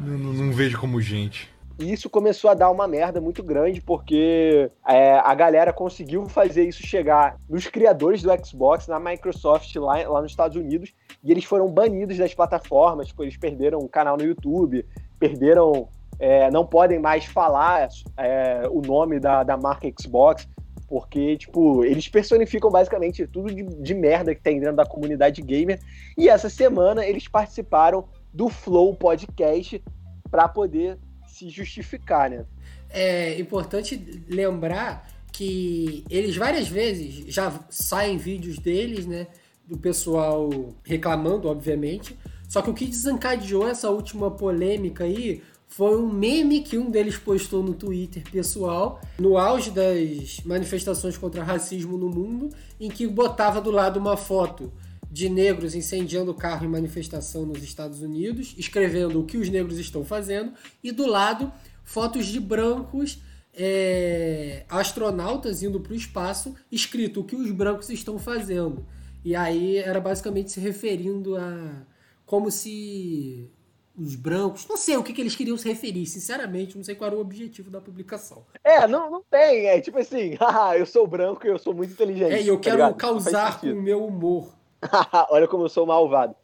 não, não- não vejo como gente. E isso começou a dar uma merda muito grande, porque é, a galera conseguiu fazer isso chegar nos criadores do Xbox, na Microsoft lá, lá nos Estados Unidos, e eles foram banidos das plataformas, tipo, eles perderam um canal no YouTube, perderam. é, não podem mais falar é, o nome da, da marca Xbox, porque, tipo, eles personificam basicamente tudo de, de merda que tem dentro da comunidade gamer. E essa semana eles participaram do Flow Podcast para poder se justificar, né? É importante lembrar que eles várias vezes já saem vídeos deles, né? Do pessoal reclamando, obviamente. Só que o que desencadeou essa última polêmica aí foi um meme que um deles postou no Twitter pessoal, no auge das manifestações contra racismo no mundo, em que botava do lado uma foto de negros incendiando carro em manifestação nos Estados Unidos, escrevendo o que os negros estão fazendo, e do lado fotos de brancos é, astronautas indo para o espaço, escrito o que os brancos estão fazendo. E aí era basicamente se referindo a como se os brancos, não sei o que, que eles queriam se referir, sinceramente, não sei qual era o objetivo da publicação. É, não, não tem. É tipo assim, haha, eu sou branco e eu sou muito inteligente. É, e eu tá quero ligado? Causar com o meu humor. Olha como eu sou malvado.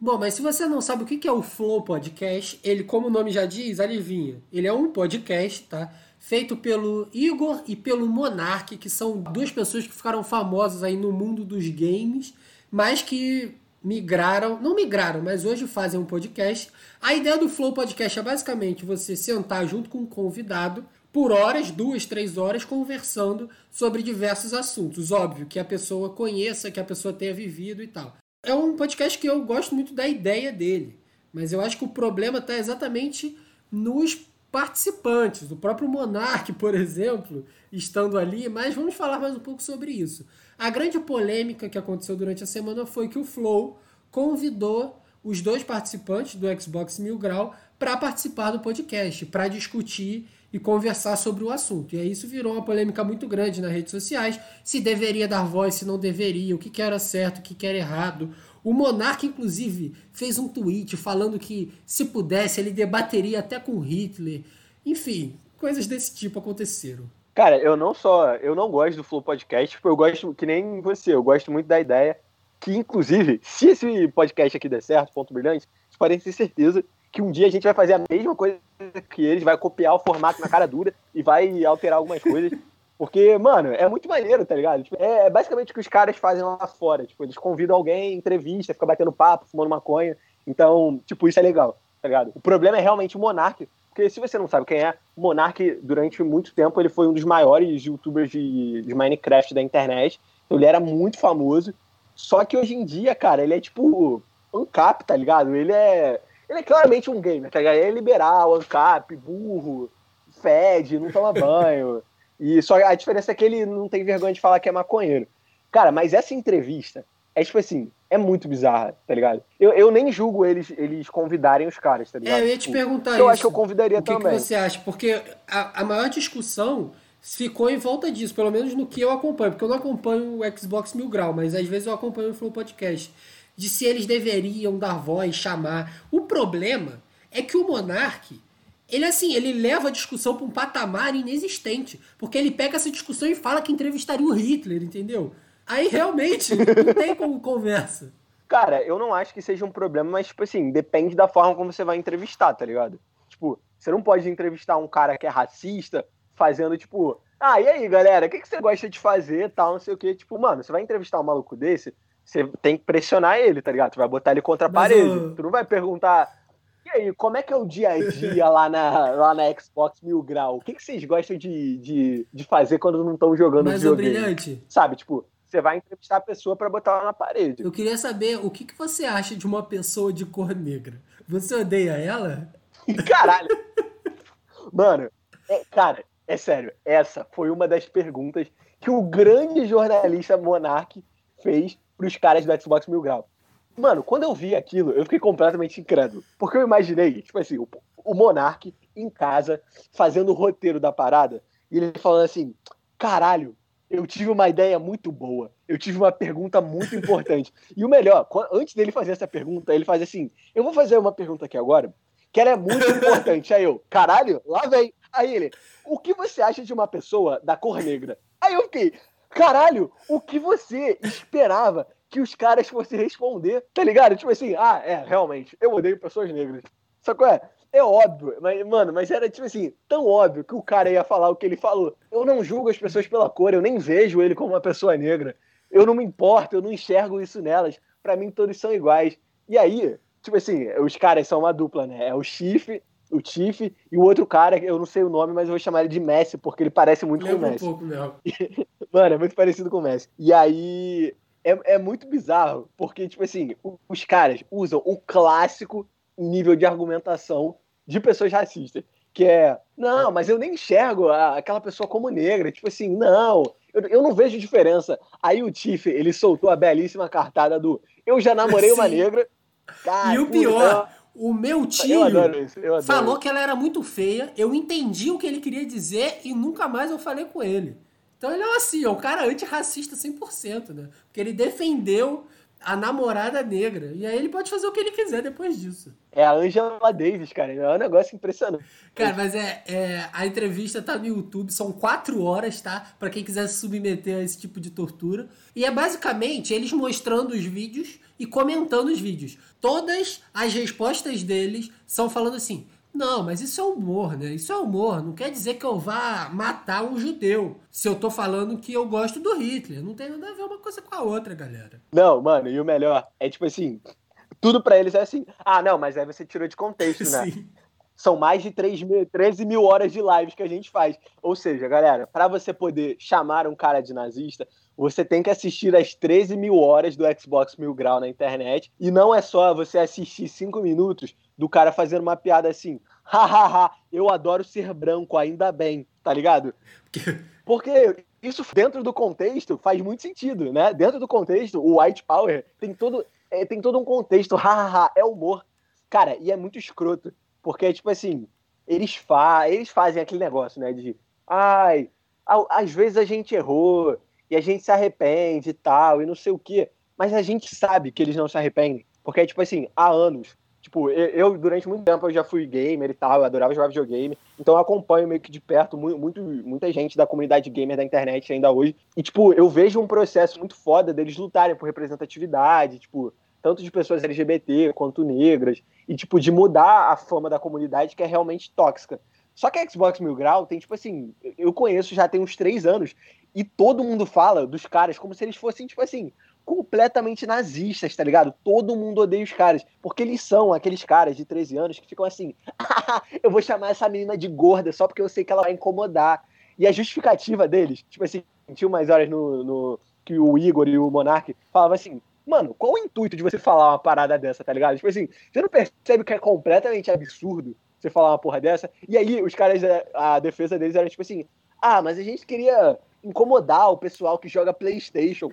Bom, mas se você não sabe o que é o Flow Podcast, ele, como o nome já diz, adivinha. Ele é um podcast, tá? Feito pelo Igor e pelo Monark, que são duas pessoas que ficaram famosas aí no mundo dos games, mas que migraram, não migraram, mas hoje fazem um podcast. A ideia do Flow Podcast é basicamente você sentar junto com um convidado por horas, duas, três horas, conversando sobre diversos assuntos. Óbvio que a pessoa conheça, que a pessoa tenha vivido e tal. É um podcast que eu gosto muito da ideia dele, mas eu acho que o problema está exatamente nos participantes. O próprio Monark, por exemplo, estando ali, mas vamos falar mais um pouco sobre isso. A grande polêmica que aconteceu durante a semana foi que o Flow convidou os dois participantes do Xbox Mil Grau para participar do podcast, para discutir e conversar sobre o assunto. E aí isso virou uma polêmica muito grande nas redes sociais, se deveria dar voz, se não deveria, o que, que era certo, o que, que era errado. O Monark, inclusive, fez um tweet falando que, se pudesse, ele debateria até com Hitler. Enfim, coisas desse tipo aconteceram. Cara, eu não só, eu não gosto do Flow Podcast, tipo, eu gosto, que nem você, eu gosto muito da ideia que, inclusive, se esse podcast aqui der certo, ponto brilhante, vocês podem ter certeza que um dia a gente vai fazer a mesma coisa que eles, vai copiar o formato na cara dura e vai alterar algumas coisas. Porque, mano, é muito maneiro, tá ligado? Tipo, é, é basicamente o que os caras fazem lá fora. Tipo, eles convidam alguém, entrevista, fica batendo papo, fumando maconha. Então, tipo, isso é legal, tá ligado? O problema é realmente o Monark. Porque se você não sabe quem é, o Monark, durante muito tempo, ele foi um dos maiores youtubers de, de Minecraft da internet. Então ele era muito famoso. Só que hoje em dia, cara, ele é tipo ANCAP, tá ligado? Ele é. Ele é claramente um gamer, tá ligado? Ele é liberal, ANCAP, burro, fede, não toma banho. E só a diferença é que ele não tem vergonha de falar que é maconheiro. Cara, mas essa entrevista é tipo assim, é muito bizarra, tá ligado? Eu, eu nem julgo eles, eles convidarem os caras, tá ligado? É, eu ia te Tipo, perguntar eu isso. acho que eu convidaria o que, também. que você acha? Porque a, a maior discussão ficou em volta disso, pelo menos no que eu acompanho, porque eu não acompanho o Xbox Mil Grau, mas às vezes eu acompanho o Flow Podcast, de se eles deveriam dar voz, chamar. O problema é que o Monark, ele assim, ele leva a discussão para um patamar inexistente, porque ele pega essa discussão e fala que entrevistaria o Hitler, entendeu? Aí realmente não tem como conversa. Cara, eu não acho que seja um problema, mas, tipo assim, depende da forma como você vai entrevistar, tá ligado? Tipo, você não pode entrevistar um cara que é racista fazendo, tipo, Ah, e aí, galera, o que, que você gosta de fazer tal, não sei o quê. Tipo, mano, você vai entrevistar um maluco desse, você tem que pressionar ele, tá ligado? Tu vai botar ele contra a Mas, parede. ô- Tu não vai perguntar. E aí, como é que é o dia a dia lá na, lá na Xbox Mil Grau? O que, que vocês gostam de, de, de fazer quando não estão jogando Mas, ô videogame? Brilhante, Sabe, tipo, você vai entrevistar a pessoa pra botar ela na parede. eu queria saber o que, que você acha de uma pessoa de cor negra. Você odeia ela? Caralho! Mano, é- cara, é sério, essa foi uma das perguntas que o grande jornalista Monark fez pros caras do Xbox Mil Grau. Mano, quando eu vi aquilo, eu fiquei completamente incrédulo. Porque eu imaginei, tipo assim, o, o Monark em casa, fazendo o roteiro da parada, e ele falando assim: caralho, eu tive uma ideia muito boa. Eu tive uma pergunta muito importante. E o melhor, antes dele fazer essa pergunta, ele faz assim: eu vou fazer uma pergunta aqui agora, que ela é muito importante. Aí eu, caralho, lá vem. Aí ele, o que você acha de uma pessoa da cor negra? Aí eu fiquei, caralho, o que você esperava que os caras fossem responder? Tá ligado? Tipo assim, ah, é, realmente, eu odeio pessoas negras. Só que é, é óbvio, mas, mano, mas era tipo assim, tão óbvio que o cara ia falar o que ele falou. Eu não julgo as pessoas pela cor, eu nem vejo ele como uma pessoa negra. Eu não me importo, eu não enxergo isso nelas. Pra mim, todos são iguais. E aí, tipo assim, os caras são uma dupla, né? É o Chifre, o Tiff e o outro cara, eu não sei o nome, mas eu vou chamar ele de Messi, porque ele parece muito com o Lembra um Messi. pouco, Mel. Mano, é muito parecido com o Messi. E aí. É, é muito bizarro, porque, tipo assim, os caras usam o clássico nível de argumentação de pessoas racistas. Que é, não, mas eu nem enxergo a- aquela pessoa como negra. Tipo assim, não, eu, eu não vejo diferença. Aí o Tiff, ele soltou a belíssima cartada do Eu já namorei uma Sim. negra. Cara, e o pior, o meu eu, tio isso. Falou que ela era muito feia, eu entendi o que ele queria dizer e nunca mais eu falei com ele. Então ele é assim, é um cara antirracista 100%, né? Porque ele defendeu a namorada negra. E aí ele pode fazer o que ele quiser depois disso. É a Angela Davis, cara. É um negócio impressionante. Cara, mas é, é, a entrevista tá no YouTube, são quatro horas, tá? Pra quem quiser se submeter a esse tipo de tortura. E é basicamente eles mostrando os vídeos e comentando os vídeos. Todas as respostas deles são falando assim: não, mas isso é humor, né? Isso é humor. Não quer dizer que eu vá matar um judeu. Se eu tô falando que eu gosto do Hitler. Não tem nada a ver uma coisa com a outra, galera. Não, mano, e o melhor é tipo assim, tudo pra eles é assim. Ah, não, mas aí você tirou de contexto, né? Sim. São mais de 3 mil, 13 mil horas de lives que a gente faz. Ou seja, galera, pra você poder chamar um cara de nazista, você tem que assistir as 13 mil horas do Xbox Mil Grau na internet. E não é só você assistir 5 minutos do cara fazendo uma piada assim. Hahaha, eu adoro ser branco, ainda bem, tá ligado? Porque isso dentro do contexto faz muito sentido, né? Dentro do contexto, o white power tem todo, é, tem todo um contexto, hahaha, é humor. Cara, e é muito escroto, porque tipo assim, eles, fa eles fazem aquele negócio, né, de ai, às vezes a gente errou e a gente se arrepende e tal, e não sei o quê, mas a gente sabe que eles não se arrependem, porque tipo assim, há anos Tipo, eu, durante muito tempo eu já fui gamer e tal, eu adorava jogar videogame, então eu acompanho meio que de perto mu- muito, muita gente da comunidade gamer da internet ainda hoje. E, tipo, eu vejo um processo muito foda deles lutarem por representatividade, tipo, tanto de pessoas LGBT quanto negras, e, tipo, de mudar a fama da comunidade que é realmente tóxica. Só que a Xbox Mil Grau tem, tipo assim, eu conheço já tem uns três anos, e todo mundo fala dos caras como se eles fossem, tipo assim, completamente nazistas, tá ligado? Todo mundo odeia os caras, porque eles são aqueles caras de 13 anos que ficam assim, eu vou chamar essa menina de gorda só porque eu sei que ela vai incomodar. E a justificativa deles, tipo assim, tinha umas horas no, no- que o Igor e o Monark falavam assim, mano, qual o intuito de você falar uma parada dessa, tá ligado? Tipo assim, você não percebe que é completamente absurdo você falar uma porra dessa? E aí os caras, a a defesa deles era tipo assim, ah, mas a gente queria incomodar o pessoal que joga Playstation.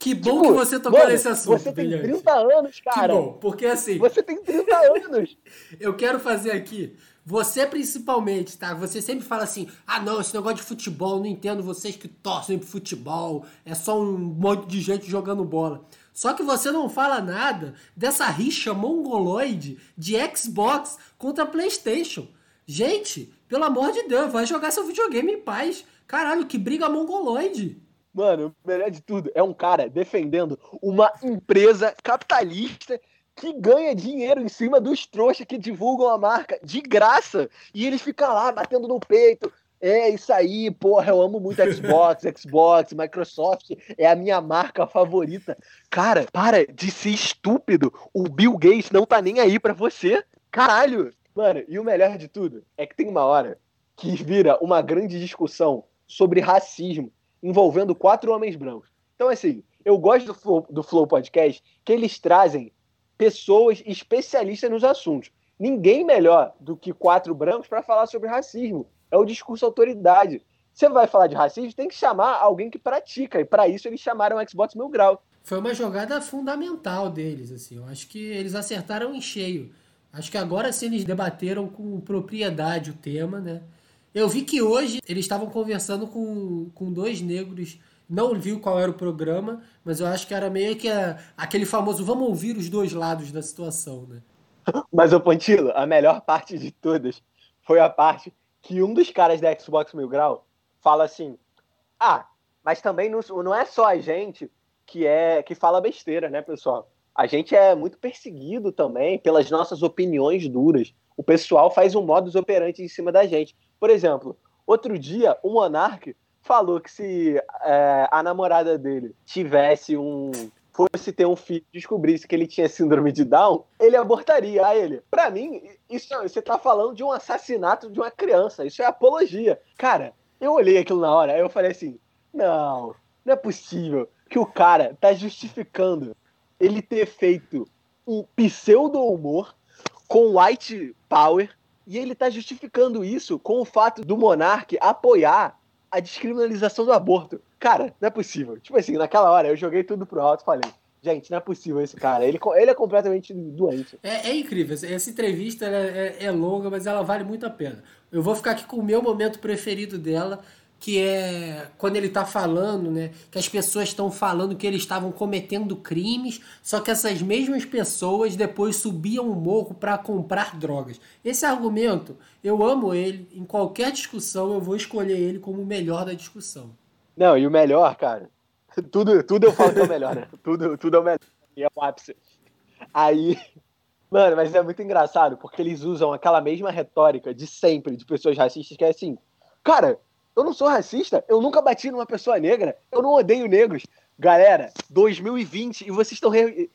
Que bom Tipo, que você tocou mano, nesse assunto, Você tem brilhante. 30 anos, Que cara. bom, porque assim, Você tem 30 anos. eu quero fazer aqui. Você principalmente, tá? Você sempre fala assim: ah, não, esse negócio de futebol, não entendo vocês que torcem pro futebol, é só um monte de gente jogando bola. Só que você não fala nada dessa rixa mongoloide de Xbox contra PlayStation. Gente, pelo amor de Deus, vai jogar seu videogame em paz. Caralho, que briga mongoloide. Mano, o melhor de tudo é um cara defendendo uma empresa capitalista que ganha dinheiro em cima dos trouxas que divulgam a marca de graça. E ele fica lá batendo no peito. É isso aí, porra, eu amo muito Xbox, Xbox, Microsoft, é a minha marca favorita. Cara, para de ser estúpido. O Bill Gates não tá nem aí pra você. Caralho. Mano, e o melhor de tudo é que tem uma hora que vira uma grande discussão sobre racismo envolvendo quatro homens brancos. Então, assim, eu gosto do Flow, do Flow Podcast que eles trazem pessoas especialistas nos assuntos. Ninguém melhor do que quatro brancos para falar sobre racismo. É o discurso autoridade. Você vai falar de racismo, tem que chamar alguém que pratica. E para isso eles chamaram o Xbox Mil Grau. Foi uma jogada fundamental deles, assim. Eu acho que eles acertaram em cheio. Acho que agora sim eles debateram com propriedade o tema, né? Eu vi que hoje eles estavam conversando com, com dois negros. Não vi qual era o programa, mas eu acho que era meio que a, aquele famoso vamos ouvir os dois lados da situação, né? Mas, o Pontilo, a melhor parte de todas foi a parte que um dos caras da Xbox Mil Grau fala assim: Ah, mas também não, não é só a gente que é que fala besteira, né, pessoal? A gente é muito perseguido também pelas nossas opiniões duras. O pessoal faz um modus operandi em cima da gente. Por exemplo, outro dia o Monark falou que se é, a namorada dele tivesse um fosse ter um filho descobrisse que ele tinha síndrome de Down, ele abortaria a ele. Para mim, isso você tá falando de um assassinato de uma criança, isso é apologia. Cara, eu olhei aquilo na hora, aí eu falei assim: "Não, não é possível que o cara tá justificando ele ter feito um pseudo humor com white power e ele tá justificando isso com o fato do monarca apoiar a descriminalização do aborto. Cara, não é possível. Tipo assim, naquela hora eu joguei tudo pro alto e falei: gente, não é possível esse cara. Ele, ele é completamente doente. É, é incrível. Essa entrevista é, é, é longa, mas ela vale muito a pena. Eu vou ficar aqui com o meu momento preferido dela, que é quando ele está falando, né, que as pessoas estão falando que eles estavam cometendo crimes, só que essas mesmas pessoas depois subiam o morro para comprar drogas. Esse argumento, eu amo ele, em qualquer discussão eu vou escolher ele como o melhor da discussão. Não, e o melhor, cara, tudo, tudo eu falo que é o melhor, né? Tudo, tudo é o melhor. E é o ápice. Aí, mano, mas é muito engraçado, porque eles usam aquela mesma retórica de sempre, de pessoas racistas, que é assim, cara, eu não sou racista, eu nunca bati numa pessoa negra, eu não odeio negros. Galera, 2020 e vocês estão. Re...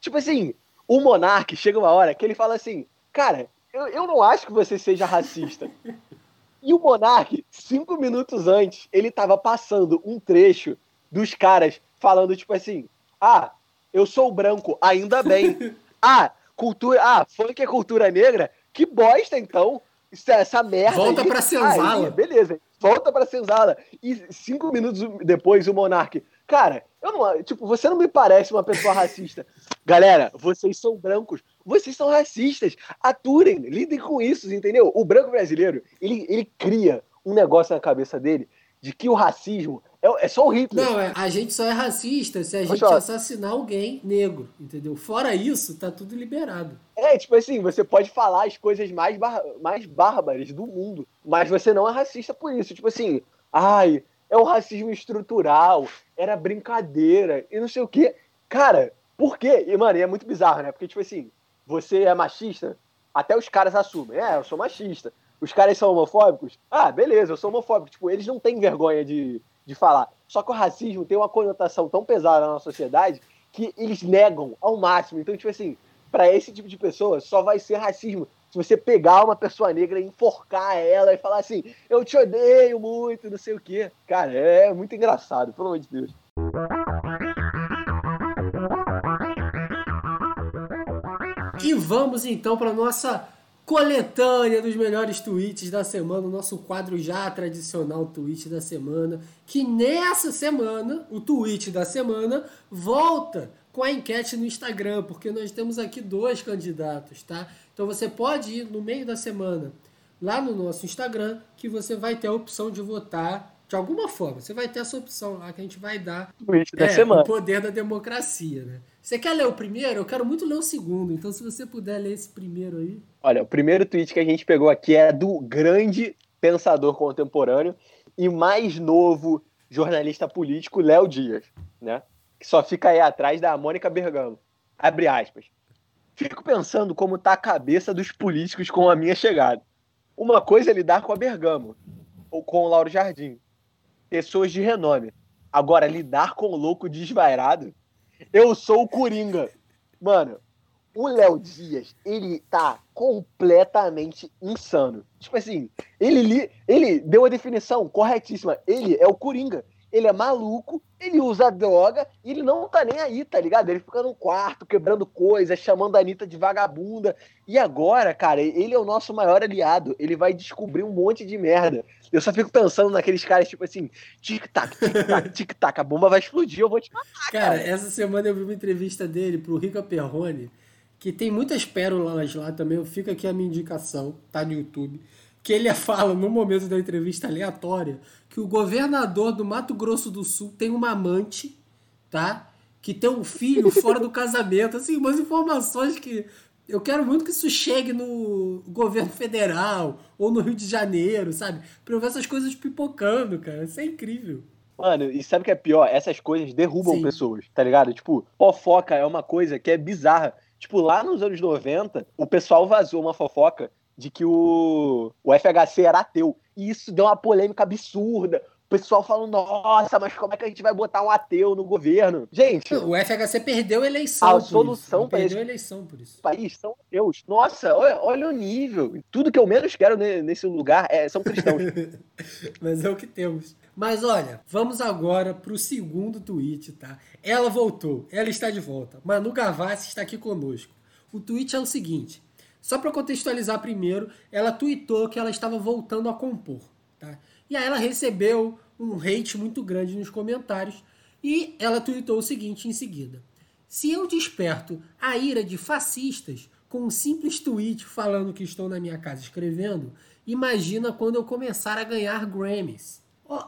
Tipo assim, o Monark chega uma hora que ele fala assim: Cara, eu, eu não acho que você seja racista. e o Monark, cinco minutos antes, ele tava passando um trecho dos caras falando, tipo assim: Ah, eu sou branco, ainda bem. ah, cultura. Ah, funk é cultura negra? Que bosta, então. Essa merda. Volta aí. pra senzala. Aí, beleza volta pra senzala. E cinco minutos depois, o Monark. Cara, eu não. Tipo, você não me parece uma pessoa racista. Galera, vocês são brancos. Vocês são racistas. Aturem, lidem com isso, entendeu? O branco brasileiro, ele, ele cria um negócio na cabeça dele de que o racismo é, é só o Hitler. Não, é, a gente só é racista se a gente assassinar alguém negro, entendeu? Fora isso, tá tudo liberado. É, tipo assim, você pode falar as coisas mais, bar mais bárbaras do mundo, mas você não é racista por isso. Tipo assim, ai, é o racismo estrutural, era brincadeira e não sei o quê. Cara, por quê? E, mano, é muito bizarro, né? Porque, tipo assim, você é machista, até os caras assumem. É, eu sou machista. Os caras são homofóbicos? Ah, beleza, eu sou homofóbico. Tipo, eles não têm vergonha de, de falar. Só que o racismo tem uma conotação tão pesada na nossa sociedade que eles negam ao máximo. Então, tipo assim, para esse tipo de pessoa só vai ser racismo se você pegar uma pessoa negra e enforcar ela e falar assim, eu te odeio muito, não sei o quê. Cara, é muito engraçado, pelo amor de Deus. E vamos então para nossa coletânea dos melhores tweets da semana, o nosso quadro já tradicional tweet da semana, que nessa semana, o tweet da semana, volta com a enquete no Instagram, porque nós temos aqui dois candidatos, tá? Então você pode ir no meio da semana lá no nosso Instagram, que você vai ter a opção de votar de alguma forma. Você vai ter essa opção lá que a gente vai dar tweet da é, semana. o poder da democracia, né? Você quer ler o primeiro? Eu quero muito ler o segundo. Então, se você puder ler esse primeiro aí. Olha, o primeiro tweet que a gente pegou aqui é do grande pensador contemporâneo e mais novo jornalista político, Léo Dias, né? Que só fica aí atrás da Mônica Bergamo. Abre aspas. Fico pensando como tá a cabeça dos políticos com a minha chegada. Uma coisa é lidar com a Bergamo. com o Lauro Jardim. Pessoas de renome. Agora, lidar com o louco desvairado, eu sou o Coringa. Mano, o Léo Dias, ele tá completamente insano. Tipo assim, ele, li, ele deu a definição corretíssima. Ele é o Coringa. Ele é maluco, ele usa droga e ele não tá nem aí, tá ligado? Ele fica no quarto, quebrando coisas, chamando a Anitta de vagabunda. E agora, cara, ele é o nosso maior aliado. Ele vai descobrir um monte de merda. Eu só fico pensando naqueles caras, tipo assim, tic-tac, tic-tac, tic-tac, a bomba vai explodir, eu vou te matar, cara. Cara, essa semana eu vi uma entrevista dele pro Rica Perrone, que tem muitas pérolas lá também, fica aqui a minha indicação, tá no YouTube que ele fala no momento da entrevista aleatória que o governador do Mato Grosso do Sul tem uma amante, tá? Que tem um filho fora do casamento, assim, umas informações que eu quero muito que isso chegue no governo federal ou no Rio de Janeiro, sabe? Pra eu ver essas coisas pipocando, cara. Isso é incrível. Mano, e sabe o que é pior? Essas coisas derrubam Sim. pessoas, tá ligado? Tipo, fofoca é uma coisa que é bizarra. Tipo, lá nos anos 90, o pessoal vazou uma fofoca de que o, o FHC era ateu. E isso deu uma polêmica absurda. O pessoal falando, nossa, mas como é que a gente vai botar um ateu no governo? Gente. O FHC perdeu a eleição. A solução para perdeu a eleição por isso. país são ateus. Nossa, olha, olha, o nível. Tudo que eu menos quero nesse lugar é, são cristãos. mas é o que temos. Mas olha, vamos agora para o segundo tweet, tá? Ela voltou, ela está de volta. Manu Gavassi está aqui conosco. O tweet é o seguinte: só para contextualizar primeiro, ela tweetou que ela estava voltando a compor. Tá? E aí ela recebeu um hate muito grande nos comentários e ela tweetou o seguinte em seguida: Se eu desperto a ira de fascistas com um simples tweet falando que estou na minha casa escrevendo, imagina quando eu começar a ganhar Grammys.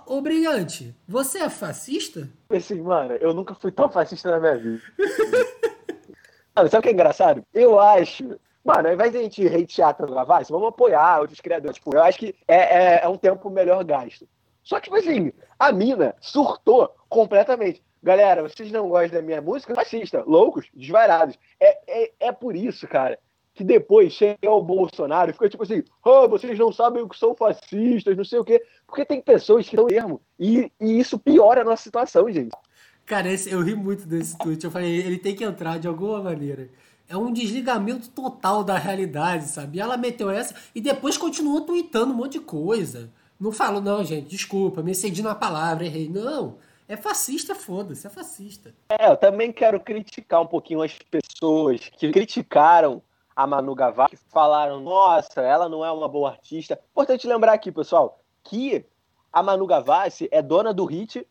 Ô, Brilhante, você é fascista? Assim, mano, eu nunca fui tão fascista na minha vida. sabe o que é engraçado? Eu acho Mano, ao invés de a gente hatear tanto Gavassi, vamos apoiar outros criadores. Tipo, eu acho que é, é, é um tempo melhor gasto. Só que, tipo assim, a mina surtou completamente. Galera, vocês não gostam da minha música? Fascista, loucos, desvairados. É, é, é por isso, cara, que depois chega o Bolsonaro e fica tipo assim: oh, vocês não sabem o que são fascistas, não sei o quê. Porque tem pessoas que não termo. E, e isso piora a nossa situação, gente. Cara, esse, eu ri muito desse tweet. Eu falei, ele tem que entrar de alguma maneira é um desligamento total da realidade, sabe? E ela meteu essa e depois continuou tweetando um monte de coisa. Não falo, não, gente, desculpa, me excedi na palavra, errei. Não, é fascista, foda-se, é fascista. É, eu também quero criticar um pouquinho as pessoas que criticaram a Manu Gavassi, que falaram, nossa, ela não é uma boa artista. Importante lembrar aqui, pessoal, que a Manu Gavassi é dona do hit.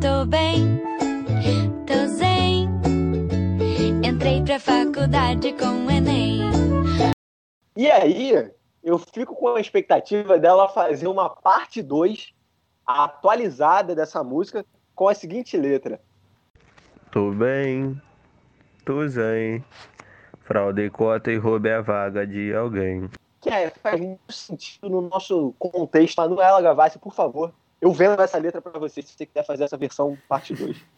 Tô bem, Entrei pra faculdade com o Enem. E aí, eu fico com a expectativa dela fazer uma parte 2 atualizada dessa música com a seguinte letra. Tô bem, tô zen. Fraudei cota e roubei a vaga de alguém. Que é, faz muito sentido no nosso contexto. Manuela Gavassi, por favor, eu vendo essa letra para você se você quiser fazer essa versão parte 2.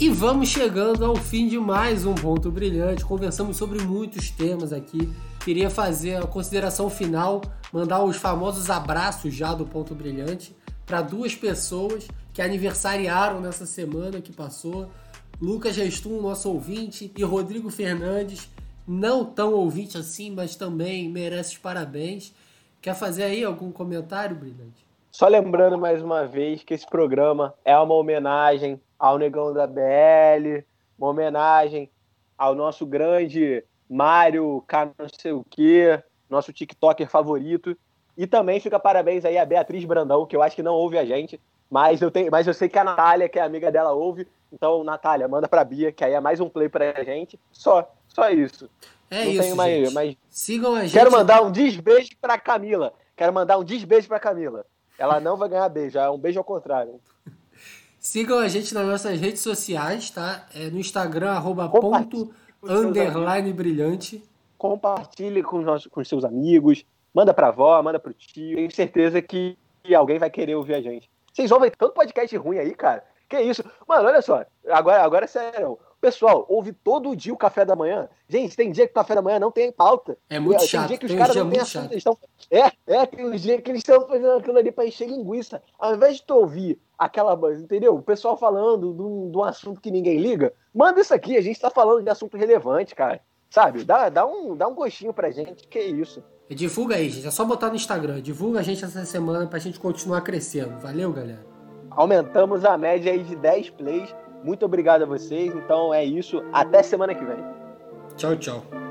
E vamos chegando ao fim de mais um Ponto Brilhante. Conversamos sobre muitos temas aqui. Queria fazer a consideração final, mandar os famosos abraços já do Ponto Brilhante para duas pessoas que aniversariaram nessa semana que passou. Lucas Restum, nosso ouvinte, e Rodrigo Fernandes, não tão ouvinte assim, mas também merece os parabéns. Quer fazer aí algum comentário, Brilhante? Só lembrando mais uma vez que esse programa é uma homenagem ao Negão da BL, uma homenagem ao nosso grande Mário K não sei o quê, nosso TikToker favorito. E também fica parabéns aí a Beatriz Brandão, que eu acho que não ouve a gente, mas eu, tenho, mas eu sei que a Natália, que é amiga dela, ouve. Então, Natália, manda pra Bia, que aí é mais um play pra gente. Só, só isso. É não isso, tenho mais, mais... Sigam a gente. Quero mandar um desbeijo pra Camila. Quero mandar um desbeijo pra Camila. Ela não vai ganhar beijo, é um beijo ao contrário. Sigam a gente nas nossas redes sociais, tá? É no Instagram, arroba ponto, underline brilhante. Compartilhe com, os, com seus amigos, manda pra avó, manda pro tio. Tenho certeza que, que alguém vai querer ouvir a gente. Vocês ouvem tanto podcast ruim aí, cara. Que isso? Mano, olha só. Agora, agora é sério. Pessoal, ouve todo dia o café da manhã. Gente, tem dia que o café da manhã não tem pauta. É muito tem chato. dia que os tem caras não têm assunto. Eles estão... É, é, tem uns dias que eles estão fazendo aquilo ali pra encher linguiça. Ao invés de tu ouvir aquela. Entendeu? O pessoal falando de um, de um assunto que ninguém liga, manda isso aqui. A gente tá falando de assunto relevante, cara. Sabe? Dá, dá, um, dá um gostinho pra gente. Que isso. E divulga aí, gente. É só botar no Instagram. Divulga a gente essa semana pra gente continuar crescendo. Valeu, galera. Aumentamos a média aí de 10 plays. Muito obrigado a vocês. Então é isso. Até semana que vem. Tchau, tchau.